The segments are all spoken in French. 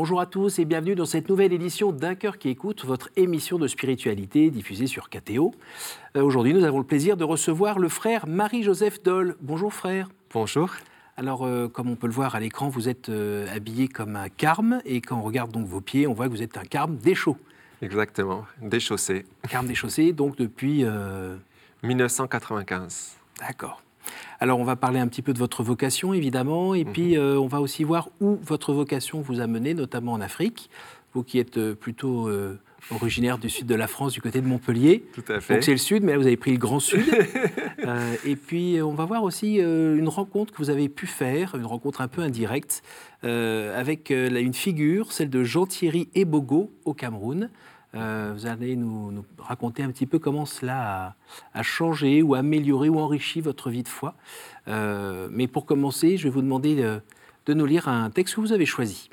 Bonjour à tous et bienvenue dans cette nouvelle édition d'Un cœur qui écoute, votre émission de spiritualité diffusée sur KTO. Euh, Aujourd'hui, nous avons le plaisir de recevoir le frère Marie-Joseph Doll. Bonjour frère. Bonjour. Alors, euh, comme on peut le voir à l'écran, vous êtes euh, habillé comme un carme et quand on regarde donc vos pieds, on voit que vous êtes un carme déchaud. Exactement, déchaussé. Carme déchaussé, donc depuis... euh, 1995. D'accord. Alors, on va parler un petit peu de votre vocation, évidemment, et puis euh, on va aussi voir où votre vocation vous a mené, notamment en Afrique. Vous qui êtes euh, plutôt euh, originaire du sud de la France, du côté de Montpellier. Tout à fait. Donc c'est le sud, mais là vous avez pris le grand sud. Euh, et puis on va voir aussi une rencontre que vous avez pu faire, une rencontre un peu indirecte, avec une figure, celle de Jean-Thierry Ebogo au Cameroun. Euh, vous allez nous, raconter un petit peu comment cela a, changé ou amélioré ou enrichi votre vie de foi. Euh, mais pour commencer, je vais vous demander de, nous lire un texte que vous avez choisi.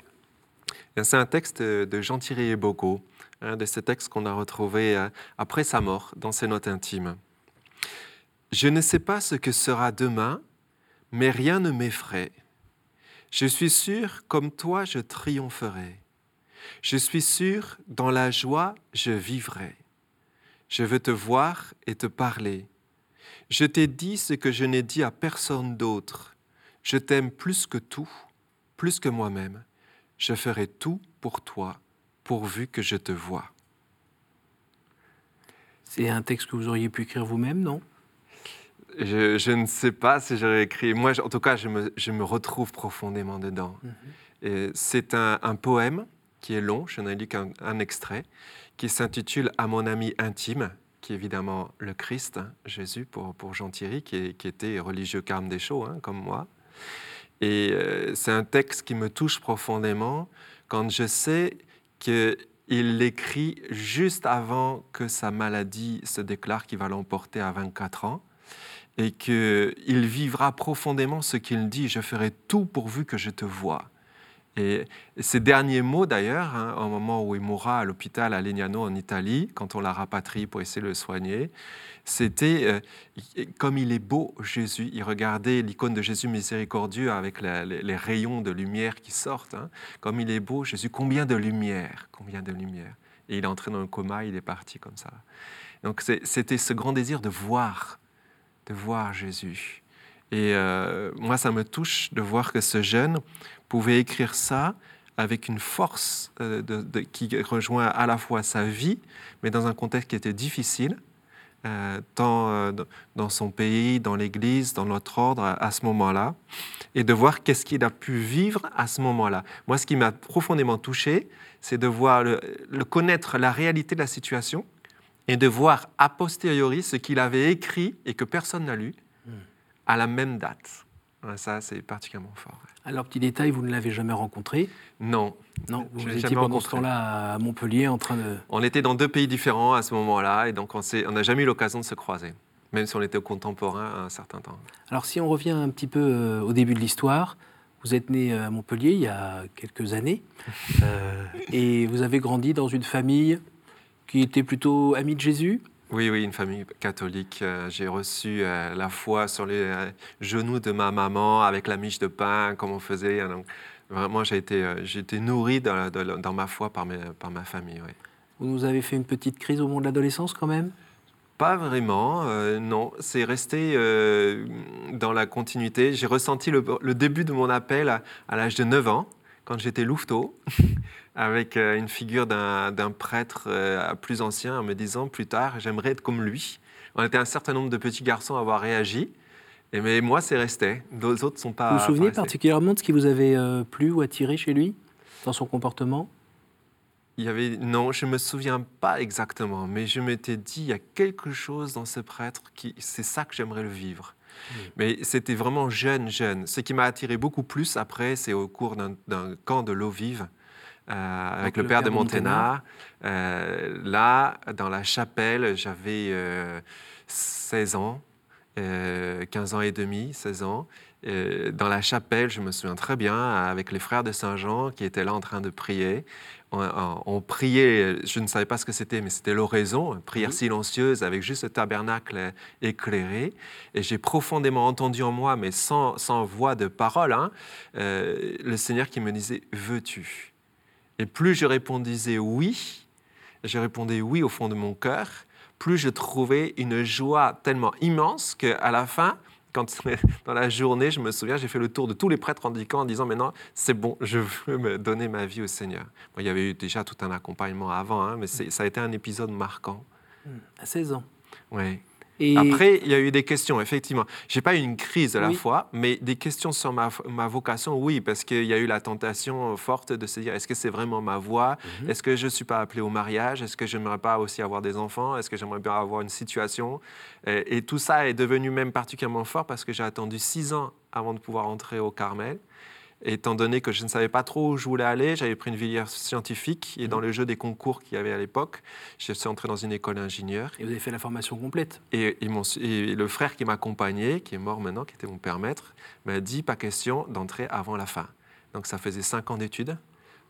Bien, C'est un texte de Jean-Thierry Ebogo, hein, de ce texte qu'on a retrouvé euh, après sa mort dans ses notes intimes. Je ne sais pas ce que sera demain, mais rien ne m'effraie. Je suis sûr, comme toi, je triompherai. Je suis sûr, dans la joie, je vivrai. Je veux te voir et te parler. Je t'ai dit ce que je n'ai dit à personne d'autre. Je t'aime plus que tout, plus que moi-même. Je ferai tout pour toi, pourvu que je te vois. C'est un texte que vous auriez pu écrire vous-même, non? Je, je ne sais pas si j'aurais écrit. Moi, en tout cas, je me, je me retrouve profondément dedans. Et C'est un, un poème qui est long, je n'ai lu qu'un un extrait, qui s'intitule À mon ami intime, qui est évidemment le Christ, hein, Jésus, pour, pour Jean-Thierry, qui, qui était religieux carme des chauds, hein, comme moi. Et euh, c'est un texte qui me touche profondément quand je sais qu'il l'écrit juste avant que sa maladie se déclare qu'il va l'emporter à 24 ans et qu'il vivra profondément ce qu'il dit, je ferai tout pourvu que je te vois. Et ces derniers mots, d'ailleurs, hein, au moment où il mourra à l'hôpital à Legnano en Italie, quand on l'a rapatrié pour essayer de le soigner, c'était euh, comme il est beau Jésus. Il regardait l'icône de Jésus miséricordieux avec les, rayons de lumière qui sortent. hein. Comme il est beau Jésus, combien de lumière, combien de lumière. Et il est entré dans le coma, il est parti comme ça. Donc c'était ce grand désir de voir, de voir Jésus. Et euh, moi, ça me touche de voir que ce jeune pouvait écrire ça avec une force euh, de- de- qui rejoint à la fois sa vie, mais dans un contexte qui était difficile, euh, tant euh, dans- dans son pays, dans l'Église, dans notre ordre à, à ce moment-là, et de voir qu'est-ce qu'il a pu vivre à ce moment-là. Moi, ce qui m'a profondément touché, c'est de voir le, le connaître la réalité de la situation et de voir a posteriori ce qu'il avait écrit et que personne n'a lu à la même date. Ouais, Ça, c'est particulièrement fort. Alors, petit détail, vous ne l'avez jamais rencontré Non, Non, vous étiez pendant ce rencontré. temps-là à Montpellier en train de... on était dans deux pays différents à ce moment-là, et donc on n'a jamais eu l'occasion de se croiser, même si on était contemporains à un certain temps. Alors, si on revient un petit peu euh, au début de l'histoire, vous êtes né euh, à Montpellier il y a quelques années, euh, et vous avez grandi dans une famille qui était plutôt amie de Jésus? Oui, oui, une famille catholique. Euh, J'ai reçu euh, la foi sur les euh, genoux de ma maman avec la miche de pain, comme on faisait. hein, donc, vraiment, j'ai été, j'ai été nourri dans, ma foi par, mes- par ma famille. oui. Vous nous avez fait une petite crise au moment de l'adolescence quand même? Pas vraiment, euh, non. C'est resté euh, dans la continuité. J'ai ressenti le, le début de mon appel à, à l'âge de 9 ans, quand j'étais louveteau, avec euh, une figure d'un prêtre euh, plus ancien, en me disant plus tard, j'aimerais être comme lui. On était un certain nombre de petits garçons à avoir réagi, et mais moi, c'est resté. D'autres autres ne sont pas. Vous vous souvenez particulièrement de ce qui vous avait euh, plu ou attiré chez lui, dans son comportement? Il y avait, non, je ne me souviens pas exactement, mais je m'étais dit, il y a quelque chose dans ce prêtre qui, c'est ça que j'aimerais le vivre. Mais c'était vraiment jeune, jeune. Ce qui m'a attiré beaucoup plus après, c'est au cours d'un, d'un camp de l'eau vive euh, avec le, père, de Monténard. Euh, là, dans la chapelle, j'avais euh, 16 ans, euh, 15 ans et demi, 16 ans. Euh, dans la chapelle, je me souviens très bien, avec les frères de Saint-Jean qui étaient là en train de prier. On, on- on priait, je ne savais pas ce que c'était, mais c'était l'oraison, une prière Mhm. silencieuse avec juste le tabernacle éclairé. Et j'ai profondément entendu en moi, mais sans, sans voix de parole, hein, euh, le Seigneur qui me disait Veux-tu? Et plus je répondais oui, je répondais oui au fond de mon cœur, plus je trouvais une joie tellement immense qu'à la fin, quand dans la journée, je me souviens, j'ai fait le tour de tous les prêtres indiquant en disant maintenant, c'est bon, je veux me donner ma vie au Seigneur. il y avait eu déjà tout un accompagnement avant, hein, mais ça a été un épisode marquant. À 16 ans. Oui. Après, il y a eu des questions, effectivement. Je n'ai pas eu une crise à la fois, mais des questions sur ma, ma vocation, oui, parce qu'il y a eu la tentation forte de se dire est-ce que c'est vraiment ma voie? Mhm. Est-ce que je ne suis pas appelé au mariage? Est-ce que je n'aimerais pas aussi avoir des enfants? Est-ce que j'aimerais bien avoir une situation? Et, et, tout ça est devenu même particulièrement fort parce que j'ai attendu six ans avant de pouvoir entrer au Carmel étant donné que je ne savais pas trop où je voulais aller, j'avais pris une filière scientifique et dans mhm. le jeu des concours qu'il y avait à l'époque, je suis entré dans une école d'ingénieur. Et vous avez fait la formation complète et, le frère qui m'accompagnait, qui est mort maintenant, qui était mon père maître, m'a dit pas question d'entrer avant la fin. Donc ça faisait cinq ans d'études,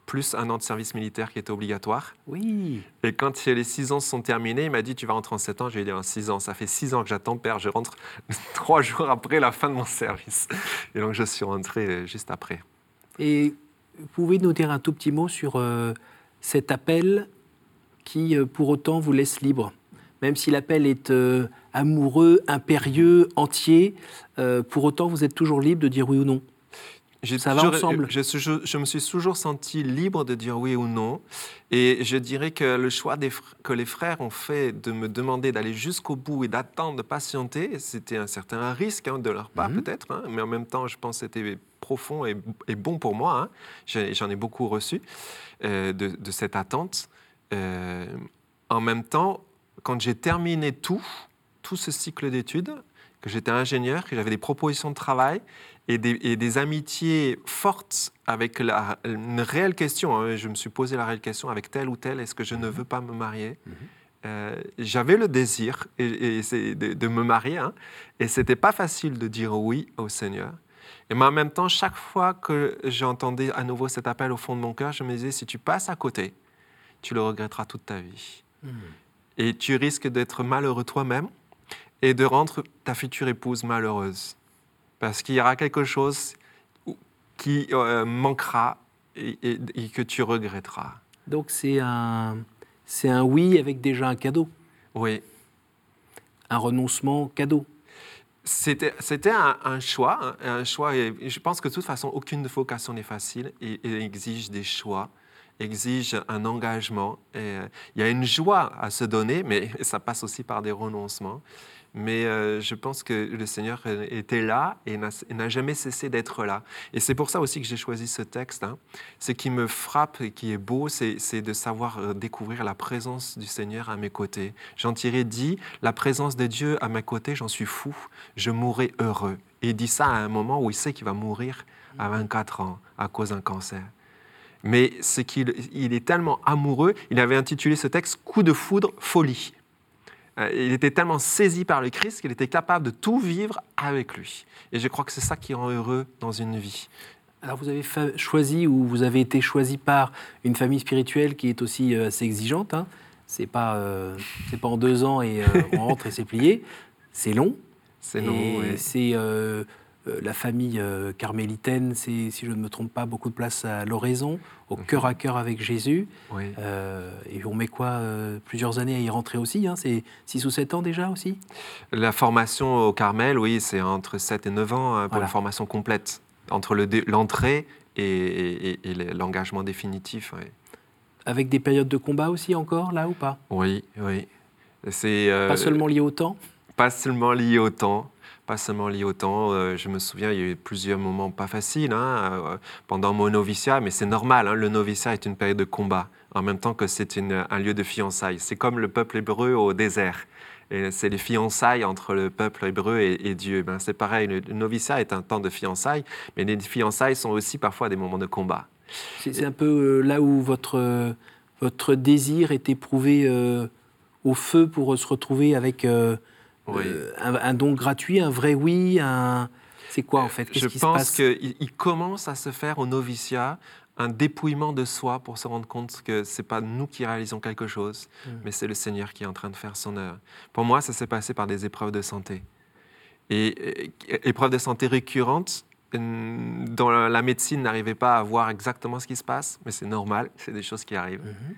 plus un an de service militaire qui était obligatoire. Oui. Et quand les six ans sont terminés, il m'a dit Tu vas rentrer en sept ans. Je lui ai dit En six ans, ça fait six ans que j'attends, père. Je rentre trois jours après la fin de mon service. Et donc, je suis rentré euh, juste après. Et vous pouvez nous dire un tout petit mot sur euh, cet appel qui, euh, pour autant, vous laisse libre même si l'appel est amoureux, impérieux, entier, pour autant vous êtes toujours libre de dire oui ou non. Ça va ensemble. Je, je, me suis toujours senti libre de dire oui ou non. Et je dirais que le choix des, que les frères ont fait de me demander d'aller jusqu'au bout et d'attendre, de patienter, c'était un certain risque hein, de leur part mhm. peut-être, hein. mais en même temps, je pense que c'était profond et, bon pour moi. Hein. J'en ai, beaucoup reçu euh, de, cette attente. Euh, en même temps, quand j'ai terminé tout, tout ce cycle d'études, que j'étais ingénieur, que j'avais des propositions de travail et des, amitiés fortes avec la, une réelle question. Hein. Je me suis posé la réelle question avec tel ou tel, est-ce que je ne mhm. veux pas me marier? Mhm. euh, J'avais le désir et, de, me marier, hein, et c'était pas facile de dire oui au Seigneur. Et mais en même temps, chaque fois que j'entendais à nouveau cet appel au fond de mon cœur, je me disais, si tu passes à côté, tu le regretteras toute ta vie. Mhm. Et tu risques d'être malheureux toi-même et de rendre ta future épouse malheureuse parce qu'il y aura quelque chose qui euh, manquera et, que tu regretteras. Donc c'est un, c'est un oui avec déjà un cadeau. Oui. Un renoncement cadeau. C'était, c'était un, choix, un, choix. Et je pense que de toute façon, aucune vocation n'est facile et, et exige des choix exige un engagement. Et, euh, il y a une joie à se donner, mais ça passe aussi par des renoncements. Mais euh, je pense que le Seigneur était là et n'a jamais cessé d'être là. Et c'est pour ça aussi que j'ai choisi ce texte. Hein. Ce qui me frappe et qui est beau, c'est de savoir euh, découvrir la présence du Seigneur à mes côtés. Jean Thierry dit, la présence de Dieu à mes côtés, j'en suis fou, je mourrai heureux. Et il dit ça à un moment où il sait qu'il va mourir à 24 ans à cause d'un cancer. Mais ce qu'il il est tellement amoureux, il avait intitulé ce texte Coup de foudre, folie. Euh, il était tellement saisi par le Christ qu'il était capable de tout vivre avec lui. Et je crois que c'est ça qui rend heureux dans une vie. Alors vous avez choisi ou vous avez été choisi par une famille spirituelle qui est aussi euh, assez exigeante. Hein. C'est pas euh, c'est pas en deux ans et on rentre et c'est plié. C'est long. C'est long. C'est euh, la famille euh, carmélitaine, c'est, si je ne me trompe pas, beaucoup de place à l'oraison, au mhm. cœur à cœur avec Jésus. Euh, et on met quoi Plusieurs années à y rentrer aussi hein, C'est 6 ou 7 ans déjà aussi? La formation au Carmel, oui, c'est entre 7 et 9 ans hein, pour la formation complète, entre l'entrée et, l'engagement définitif. Avec des périodes de combat aussi encore, là ou pas? Oui, oui. C'est, pas seulement lié au temps? Pas seulement lié au temps pas seulement lié au temps. Euh, je me souviens, il y a eu plusieurs moments pas faciles hein, euh, pendant mon noviciat, mais c'est normal. Hein, le noviciat est une période de combat, en même temps que c'est un lieu de fiançailles. C'est comme le peuple hébreu au désert. C'est les fiançailles entre le peuple hébreu et, Dieu. Ben, c'est pareil, le, noviciat est un temps de fiançailles, mais les fiançailles sont aussi parfois des moments de combat. C'est un peu euh, là où votre, votre désir est éprouvé au feu pour se retrouver avec un, don gratuit, un vrai oui, un... C'est quoi en fait? Je pense qu'il commence à se faire au noviciat un dépouillement de soi pour se rendre compte que c'est pas nous qui réalisons quelque chose, hmm. mais c'est le Seigneur qui est en train de faire son œuvre. Pour moi, ça s'est passé par des épreuves de santé. Et, épreuves de santé récurrentes dans la médecine n'arrivait pas à voir exactement ce qui se passe, mais c'est normal, c'est des choses qui arrivent. Mhm.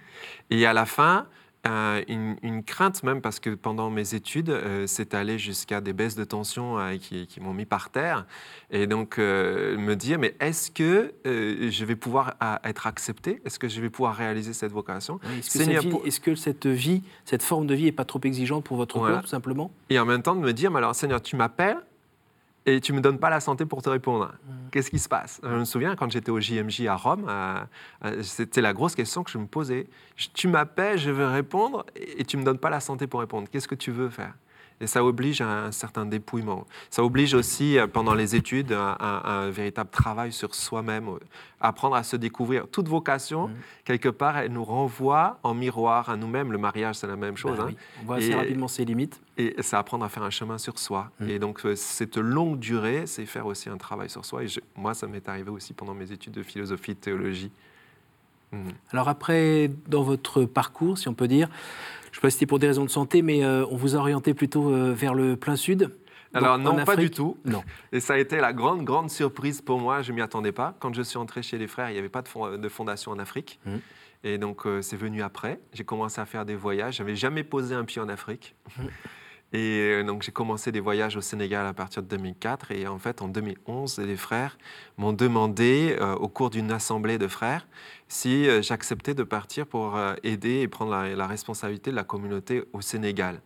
Et à la fin, euh, une, crainte même parce que pendant mes études, euh, c'est allé jusqu'à des baisses de tension euh, qui, m'ont mis par terre. Et donc me dire, mais est-ce que je vais pouvoir être accepté? Est-ce que je vais pouvoir réaliser cette vocation? Est-ce que, cette vie, cette forme de vie n'est pas trop exigeante pour votre corps, tout simplement? Et en même temps de me dire, mais alors Seigneur, tu m'appelles et tu me donnes pas la santé pour te répondre. Mm. Qu'est-ce qui se passe? Je me souviens quand j'étais au JMJ à Rome, euh, euh, c'était la grosse question que je me posais. Tu m'appelles, je veux répondre et tu me donnes pas la santé pour répondre. Qu'est-ce que tu veux faire? Et ça oblige à un certain dépouillement. Ça oblige aussi, euh, pendant les études, un, un, véritable travail sur soi-même, euh, apprendre à se découvrir. Toute vocation, mmh. quelque part, elle nous renvoie en miroir à nous-mêmes. Le mariage, c'est la même chose. Bah hein. On voit assez rapidement ses limites. Et c'est apprendre à faire un chemin sur soi. Mmh. Et donc, euh, cette longue durée, c'est faire aussi un travail sur soi. Et moi, ça m'est arrivé aussi pendant mes études de philosophie, de théologie. Mmh. Alors après, dans votre parcours, si on peut dire, je ne sais pas si c'était pour des raisons de santé, mais euh, on vous a orienté plutôt euh, vers le plein sud alors non, pas du tout. Non. Et ça a été la grande, grande surprise pour moi. Je m'y attendais pas. Quand je suis entré chez les frères, il n'y avait pas de, fondation en Afrique. Mmh. Et donc euh, c'est venu après. J'ai commencé à faire des voyages. J'avais jamais posé un pied en Afrique. Et euh, donc j'ai commencé des voyages au Sénégal à partir de 2004. Et en fait, en 2011, les frères m'ont demandé, euh, au cours d'une assemblée de frères, si euh, j'acceptais de partir pour aider et prendre la, responsabilité de la communauté au Sénégal.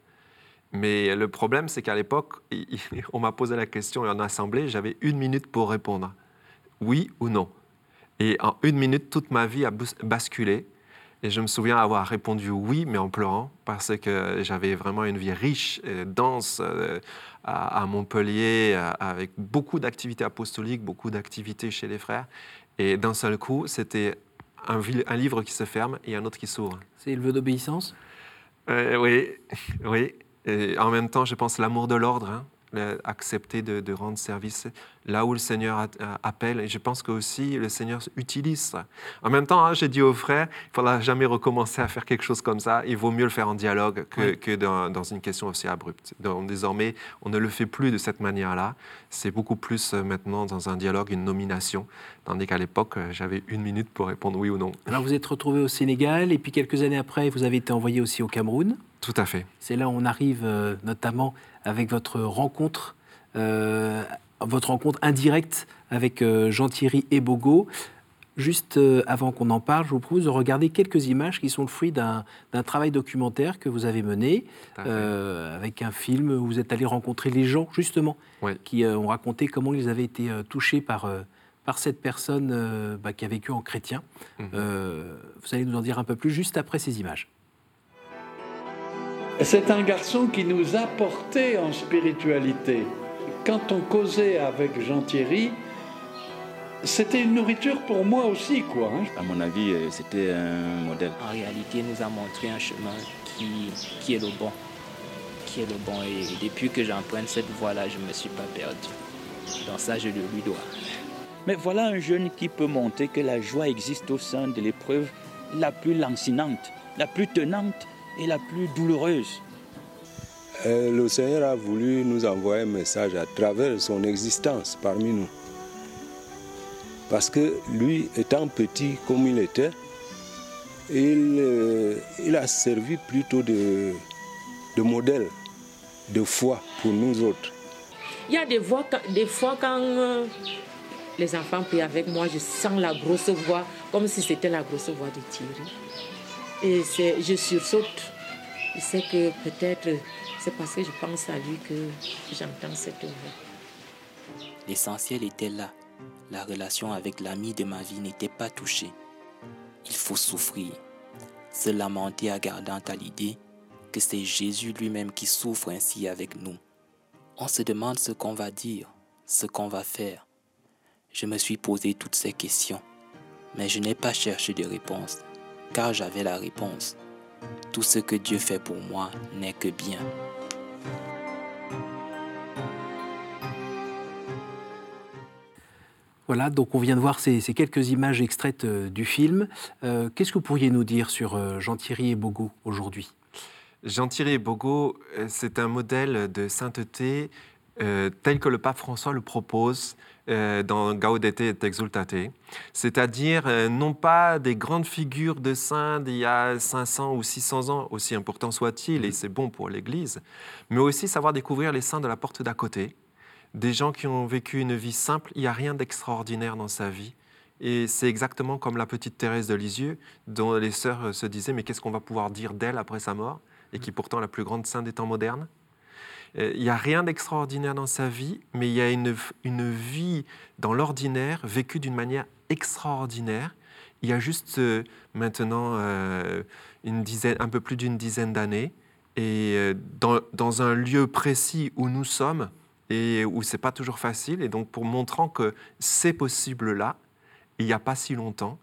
Mais le problème, c'est qu'à l'époque, on m'a posé la question en assemblée, j'avais une minute pour répondre. Oui ou non. Et en une minute, toute ma vie a basculé. Et je me souviens avoir répondu oui, mais en pleurant, parce que j'avais vraiment une vie riche, et dense euh, à, Montpellier, euh, avec beaucoup d'activités apostoliques, beaucoup d'activités chez les frères. Et d'un seul coup, c'était un, un, livre qui se ferme et un autre qui s'ouvre. C'est le vœu d'obéissance? Euh, Oui, oui. Et en même temps, je pense l'amour de l'ordre. Hein accepter de, rendre service là où le Seigneur appelle. Et je pense que aussi le Seigneur utilise ça. En même temps, hein, j'ai dit aux frères, il ne faudra jamais recommencer à faire quelque chose comme ça. Il vaut mieux le faire en dialogue que, dans, une question aussi abrupte. Donc, désormais, on ne le fait plus de cette manière-là. C'est beaucoup plus euh, maintenant dans un dialogue, une nomination. Tandis qu'à l'époque, euh, j'avais une minute pour répondre oui ou non. Alors vous êtes retrouvé au Sénégal et puis quelques années après, vous avez été envoyé aussi au Cameroun. Tout à fait. C'est là où on arrive euh, notamment avec votre rencontre, euh, votre rencontre indirecte avec euh, Jean-Thierry Ebogo. Juste avant qu'on en parle, je vous propose de regarder quelques images qui sont le fruit d'un travail documentaire que vous avez mené, avec un film où vous êtes allé rencontrer les gens, justement, qui ont raconté comment ils avaient été touchés par, par cette personne bah, qui a vécu en chrétien. Mhm. vous allez nous en dire un peu plus juste après ces images. C'est un garçon qui nous a porté en spiritualité. Quand on causait avec Jean-Thierry, c'était une nourriture pour moi aussi, quoi. Hein. À mon avis, euh, c'était un modèle. En réalité, il nous a montré un chemin qui, qui est le bon. Qui est le bon. Et depuis que j'emprunte cette voie-là, je ne me suis pas perdu. Dans ça, je le lui dois. Mais voilà un jeune qui peut montrer que la joie existe au sein de l'épreuve la plus lancinante, la plus tenante et la plus douloureuse. Euh, le Seigneur a voulu nous envoyer un message à travers son existence parmi nous. Parce que lui, étant petit comme il était, il, euh, a servi plutôt de, modèle, de foi pour nous autres. Il y a des, voix, des fois quand euh, les enfants prient avec moi, je sens la grosse voix, comme si c'était la grosse voix de Thierry. Et je sursaute. Je sais que peut-être c'est parce que je pense à lui que j'entends cette voix. L'essentiel était là. La relation avec l'ami de ma vie n'était pas touchée. Il faut souffrir, se lamenter à gardant à l'idée que c'est Jésus lui-même qui souffre ainsi avec nous. On se demande ce qu'on va dire, ce qu'on va faire. Je me suis posé toutes ces questions, mais je n'ai pas cherché de réponse car j'avais la réponse. Tout ce que Dieu fait pour moi n'est que bien. Voilà, donc on vient de voir ces, quelques images extraites euh, du film. Euh, qu'est-ce que vous pourriez nous dire sur euh, Jean-Thierry et Bogo aujourd'hui? Jean-Thierry Bogo, c'est un modèle de sainteté tel que le pape François le propose dans Gaudete et Exultate, c'est-à-dire non pas des grandes figures de saints d'il y a 500 ou 600 ans, aussi important soit-il, et c'est bon pour l'Église, mais aussi savoir découvrir les saints de la porte d'à côté, des gens qui ont vécu une vie simple, il n'y a rien d'extraordinaire dans sa vie, et c'est exactement comme la petite Thérèse de Lisieux, dont les sœurs euh, se disaient, mais qu'est-ce qu'on va pouvoir dire d'elle après sa mort, et qui est pourtant la plus grande sainte des temps modernes. Euh, il n'y a rien d'extraordinaire dans sa vie, mais il y a une, une vie dans l'ordinaire vécue d'une manière extraordinaire. Il y a juste euh, maintenant euh, une dizaine, un peu plus d'une dizaine d'années, et dans, dans, un lieu précis où nous sommes et où c'est pas toujours facile. Et donc pour montrant que c'est possible là, il n'y a pas si longtemps,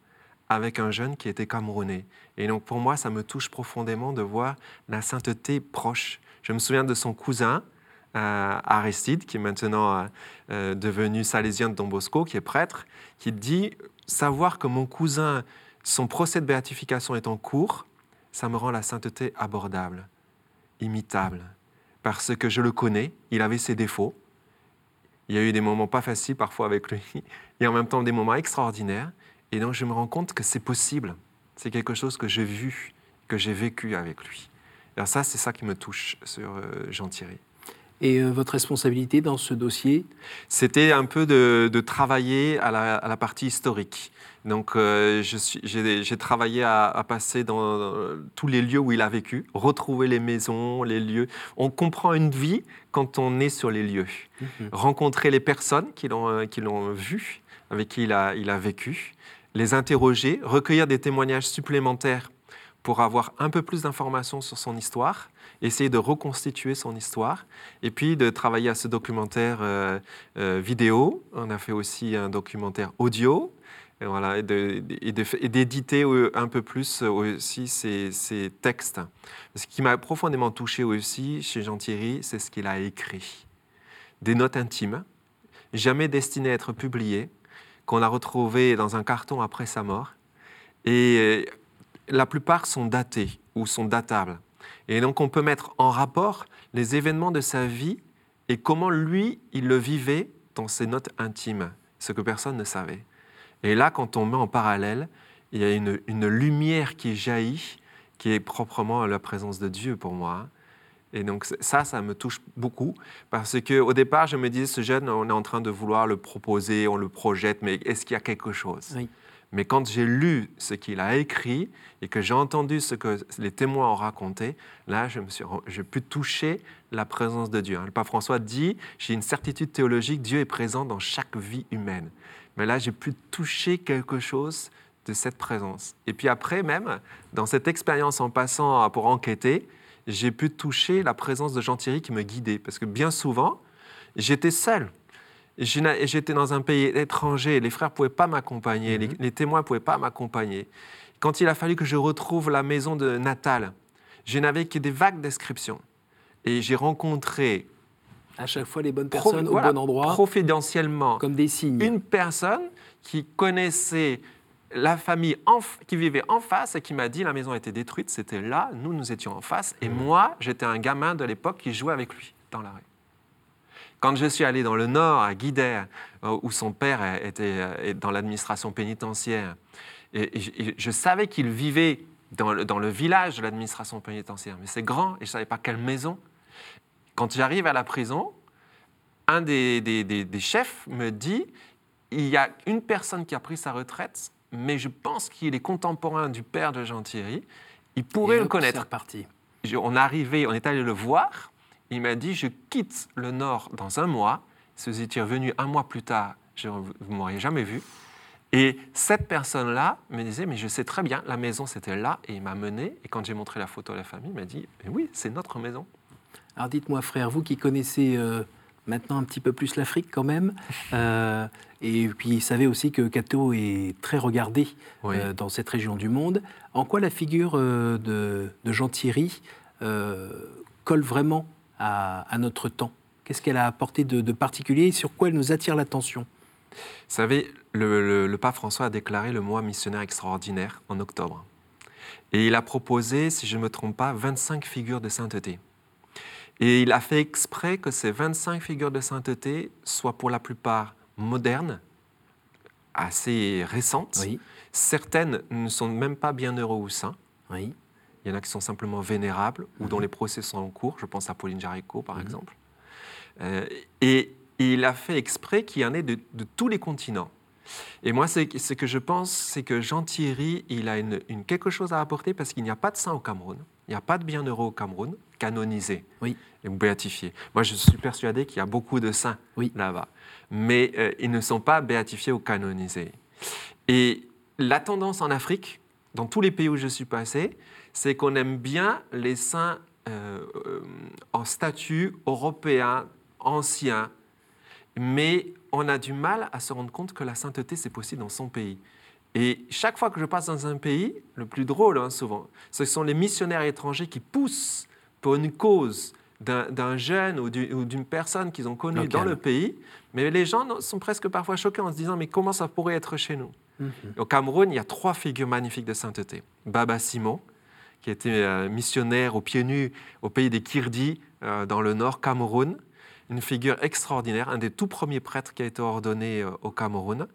avec un jeune qui était camerounais. Et donc pour moi, ça me touche profondément de voir la sainteté proche. Je me souviens de son cousin, euh, Aristide, qui est maintenant euh, euh, devenu salésien de Don Bosco, qui est prêtre, qui dit Savoir que mon cousin, son procès de béatification est en cours, ça me rend la sainteté abordable, imitable, parce que je le connais, il avait ses défauts. Il y a eu des moments pas faciles parfois avec lui, et en même temps des moments extraordinaires. Et donc je me rends compte que c'est possible. C'est quelque chose que j'ai vu, que j'ai vécu avec lui. Alors ça, c'est ça qui me touche sur euh, Jean Thierry. Et euh, votre responsabilité dans ce dossier? C'était un peu de, travailler à la, partie historique. Donc euh, j'ai travaillé à, passer dans, tous les lieux où il a vécu, retrouver les maisons, les lieux. On comprend une vie quand on est sur les lieux. Mhm. Rencontrer les personnes qui l'ont vu, avec qui il a, il a vécu, les interroger, recueillir des témoignages supplémentaires pour avoir un peu plus d'informations sur son histoire, essayer de reconstituer son histoire, et puis de travailler à ce documentaire euh, euh, vidéo. On a fait aussi un documentaire audio, et voilà, et d'éditer un peu plus aussi ces, textes. Ce qui m'a profondément touché aussi chez Jean Thierry, c'est ce qu'il a écrit. Des notes intimes, jamais destinées à être publiées, qu'on a retrouvées dans un carton après sa mort. Et la plupart sont datés ou sont datables. Et donc on peut mettre en rapport les événements de sa vie et comment lui, il le vivait dans ses notes intimes, ce que personne ne savait. Et là, quand on met en parallèle, il y a une, lumière qui jaillit, qui est proprement la présence de Dieu pour moi. Et donc ça, ça me touche beaucoup, parce qu'au départ, je me disais, ce jeune, on est en train de vouloir le proposer, on le projette, mais est-ce qu'il y a quelque chose? Mais quand j'ai lu ce qu'il a écrit et que j'ai entendu ce que les témoins ont raconté, là, je me suis, j'ai pu toucher la présence de Dieu. Le pape François dit, j'ai une certitude théologique, Dieu est présent dans chaque vie humaine. Mais là, j'ai pu toucher quelque chose de cette présence. Et puis après, même, dans cette expérience en passant pour enquêter, j'ai pu toucher la présence de Jean Thierry qui me guidait. Parce que bien souvent, j'étais seul. J'étais dans un pays étranger, les frères ne pouvaient pas m'accompagner, les, mhm. témoins ne pouvaient pas m'accompagner. Quand il a fallu que je retrouve la maison de Natal, je n'avais que des vagues descriptions. Et j'ai rencontré à chaque fois les bonnes personnes au bon endroit, providentiellement, comme des signes. Une personne qui connaissait la famille qui vivait en face et qui m'a dit la maison a été détruite, c'était là, nous nous étions en face, et mhm. moi j'étais un gamin de l'époque qui jouait avec lui dans la rue. Quand je suis allé dans le nord, à Guider, euh, où son père était euh, dans l'administration pénitentiaire, et, je savais qu'il vivait dans le, village de l'administration pénitentiaire, mais c'est grand et je ne savais pas quelle maison. Quand j'arrive à la prison, un des, chefs me dit il y a une personne qui a pris sa retraite, mais je pense qu'il est contemporain du père de Jean Thierry. Il pourrait le connaître. Parti. On, arrivait, on est allé le voir. Il m'a dit, je quitte le Nord dans un mois. Si vous étiez revenu un mois plus tard, je, vous ne m'auriez jamais vu. Et cette personne-là me disait, mais je sais très bien, la maison c'était là, et il m'a mené. Et quand j'ai montré la photo à la famille, il m'a dit, oui, c'est notre maison. Alors dites-moi, frère, vous qui connaissez euh, maintenant un petit peu plus l'Afrique quand même, euh, et puis vous savez aussi que Cato est très regardé euh, dans cette région du monde, en quoi la figure de, de, Jean Thierry colle vraiment à, notre temps? Qu'est-ce qu'elle a apporté de, particulier et sur quoi elle nous attire l'attention? Vous savez, le, pape François a déclaré le mois missionnaire extraordinaire en octobre. Et il a proposé, si je ne me trompe pas, 25 figures de sainteté. Et il a fait exprès que ces 25 figures de sainteté soient pour la plupart modernes, assez récentes. Oui, Certaines ne sont même pas bienheureux ou saints. oui. Il y en a qui sont simplement vénérables ou dont Mhm. les procès sont en cours. Je pense à Pauline Jaricot, par Mhm. exemple. Euh, et, et il a fait exprès qu'il y en ait de, de tous les continents. Et moi, ce que je pense, c'est que Jean Thierry, il a une, une- quelque chose à apporter parce qu'il n'y a pas de saint au Cameroun. Il n'y a pas de bienheureux au Cameroun canonisé Oui. et béatifié. Moi, je suis persuadé qu'il y a beaucoup de saints Oui. là-bas. Mais euh, ils ne sont pas béatifiés ou canonisés. Et la tendance en Afrique, dans tous les pays où je suis passé, c'est qu'on aime bien les saints euh, en statut européen, ancien, mais on a du mal à se rendre compte que la sainteté, c'est possible dans son pays. Et chaque fois que je passe dans un pays, le plus drôle, hein, souvent, ce sont les missionnaires étrangers qui poussent pour une cause d'un jeune ou du- ou d'une personne qu'ils ont connue dans le pays, mais les gens sont presque parfois choqués en se disant, mais comment ça pourrait être chez nous? Mhm. au Cameroun, il y a trois figures magnifiques de sainteté. Baba Simon, qui était euh, missionnaire aux pieds nus au pays des Kirdi, euh, dans le nord Cameroun. Une figure extraordinaire, un des tout premiers prêtres qui a été ordonné euh, au Cameroun.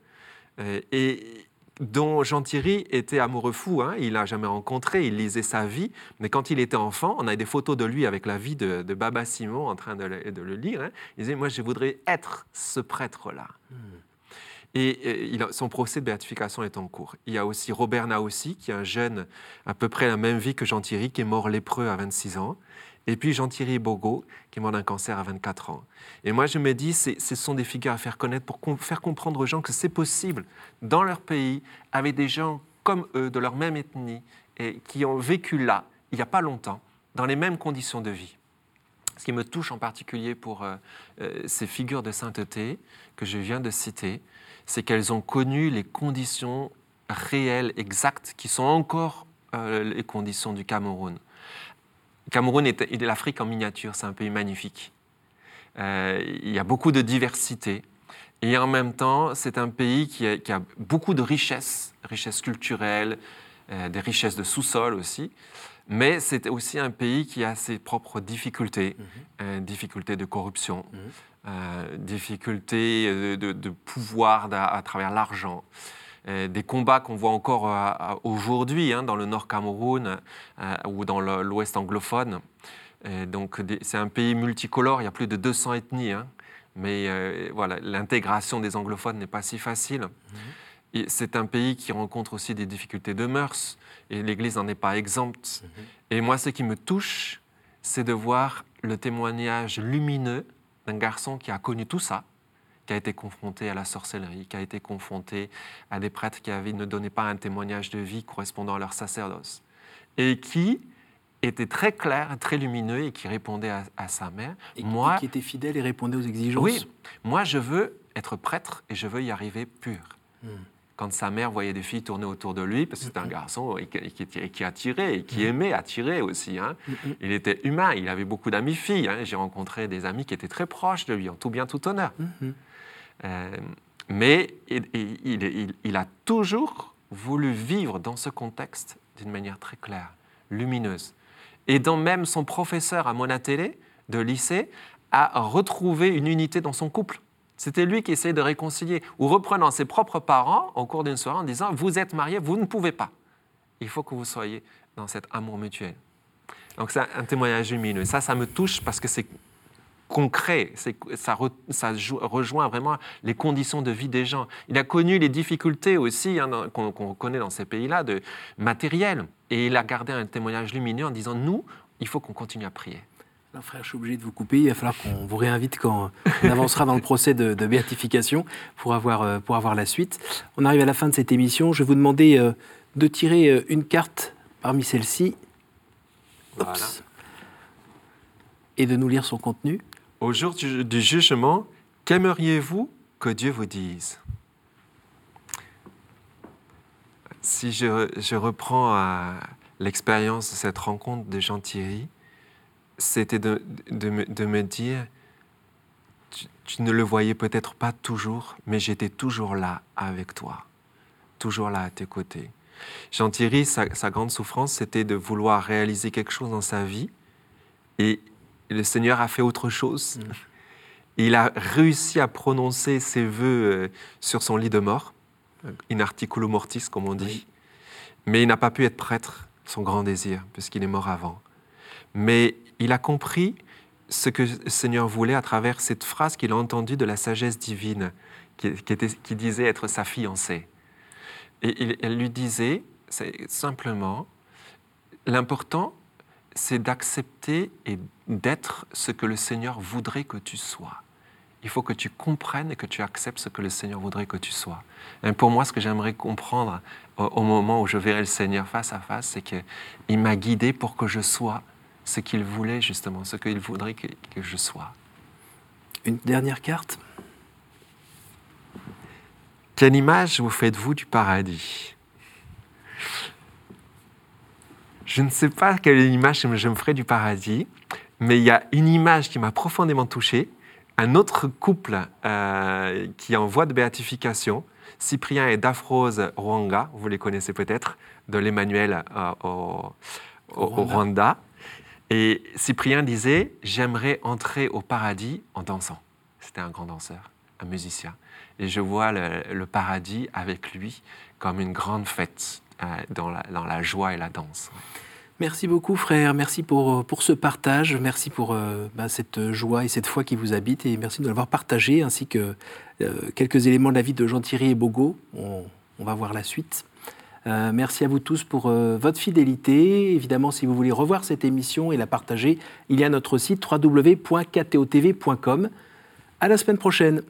Euh, et dont Jean Thierry était amoureux fou. hein. Il l'a jamais rencontré, il lisait sa vie. Mais quand il était enfant, on a des photos de lui avec la vie de, de Baba Simon en train de le, de le lire. hein. Il disait, moi, je voudrais être ce prêtre-là. Et il a- son procès de béatification est en cours. Il y a aussi Robert Naossi, qui est un jeune à peu près la même vie que Jean Thierry, qui est mort lépreux à 26 ans. Et puis Jean-Thierry Bogo, qui est mort d'un cancer à 24 ans. Et moi, je me dis, ce sont des figures à faire connaître pour faire comprendre aux gens que c'est possible dans leur pays, avec des gens comme eux, de leur même ethnie, et qui ont vécu là, il n'y a pas longtemps, dans les mêmes conditions de vie. Ce qui me touche en particulier pour euh, euh, ces figures de sainteté que je viens de citer, c'est qu'elles ont connu les conditions réelles, exactes, qui sont encore euh, les conditions du Cameroun. Le Cameroun est, est l'Afrique en miniature, c'est un pays magnifique. Euh, il y a beaucoup de diversité. Et en même temps, c'est un pays qui a, qui a beaucoup de richesses, richesses culturelles, euh, des richesses de sous-sol aussi. Mais c'est aussi un pays qui a ses propres difficultés, euh, difficultés de corruption, Mhm. difficultés de, de pouvoir à, à travers l'argent. Euh, des combats qu'on voit encore euh, aujourd'hui hein, dans le nord Cameroun euh, ou dans l'ouest anglophone. Donc c'est un pays multicolore, il y a plus de 200 ethnies, hein. mais euh, voilà, l'intégration des anglophones n'est pas si facile. Et c'est un pays qui rencontre aussi des difficultés de mœurs, et l'Église n'en est pas exempte. Et moi, ce qui me touche, c'est de voir le témoignage lumineux d'un garçon qui a connu tout ça, qui a été confronté à la sorcellerie, qui a été confronté à des prêtres qui avaient, ne donnaient pas un témoignage de vie correspondant à leur sacerdoce, et qui était très clair, très lumineux, et qui répondait à, à sa mère. Et moi, qui était fidèle et répondait aux exigences. oui, moi je veux être prêtre et je veux y arriver pur. Hmm. Quand sa mère voyait des filles tourner autour de lui, parce que c'était un garçon et qui, et attirait, et qui Hmm. aimait attirer aussi. hein. Il était humain, il avait beaucoup d'amis filles. hein. J'ai rencontré des amis qui étaient très proches de lui, en tout bien, tout honneur. Mais il, a toujours voulu vivre dans ce contexte d'une manière très claire, lumineuse. Et dans même son professeur à Monatélé, de lycée, a retrouvé une unité dans son couple. C'était lui qui essayait de réconcilier, ou reprenant ses propres parents au cours d'une soirée en disant Vous êtes mariés, vous ne pouvez pas. Il faut que vous soyez dans cet amour mutuel. Donc c'est un témoignage lumineux. Ça, ça me touche parce que c'est concret, ça, re- ça jou- rejoint vraiment les conditions de vie des gens. Il a connu les difficultés aussi hein, qu'on connaît dans ces pays-là, de matériel. Et il a gardé un témoignage lumineux en disant, nous, il faut qu'on continue à prier. Alors, frère, je suis obligé de vous couper. Il va falloir qu'on vous réinvite quand on avancera dans le procès de, de béatification pour avoir, euh, pour avoir la suite. On arrive à la fin de cette émission. Je vais vous demander euh, de tirer euh, une carte parmi celles-ci Voilà. Et de nous lire son contenu. Au jour du, jugement, qu'aimeriez-vous que Dieu vous dise? Si je, reprends à l'expérience de cette rencontre de Jean Thierry, c'était de, me, dire, tu, ne le voyais peut-être pas toujours, mais j'étais toujours là avec toi, toujours là à tes côtés. Jean Thierry, sa, sa grande souffrance, c'était de vouloir réaliser quelque chose dans sa vie, et le Seigneur a fait autre chose. il a réussi à prononcer ses vœux euh, sur son lit de mort, in articulo mortis, comme on dit. Mais il n'a pas pu être prêtre, son grand désir, puisqu'il est mort avant. Mais il a compris ce que le Seigneur voulait à travers cette phrase qu'il a entendue de la sagesse divine, qui, qui disait être sa fiancée. Et elle lui disait simplement, l'important, c'est d'accepter et d'être ce que le Seigneur voudrait que tu sois. Il faut que tu comprennes et que tu acceptes ce que le Seigneur voudrait que tu sois. Et pour moi, ce que j'aimerais comprendre au, moment où je verrai le Seigneur face à face, c'est qu'il m'a guidé pour que je sois ce qu'il voulait justement, ce qu'il voudrait que, que je sois. Une dernière carte Quelle image vous faites-vous du paradis? Je ne sais pas quelle image je me ferai du paradis, mais il y a une image qui m'a profondément touché. Un autre couple euh, qui est en voie de béatification, Cyprien et Daphrose Rwanga, vous les connaissez peut-être, de l'Emmanuel euh, au, Rwanda. Et Cyprien disait J'aimerais entrer au paradis en dansant. C'était un grand danseur, un musicien. Et je vois le, paradis avec lui comme une grande fête dans, la, joie et la danse. Merci beaucoup frère, merci pour, pour ce partage, merci pour euh, bah, cette joie et cette foi qui vous habite et merci de l'avoir partagé ainsi que euh, quelques éléments de la vie de Jean-Thierry et Bogo. On, va voir la suite. Euh, merci à vous tous pour votre fidélité. Évidemment, si vous voulez revoir cette émission et la partager, il y a notre site www.ktotv.com. À la semaine prochaine.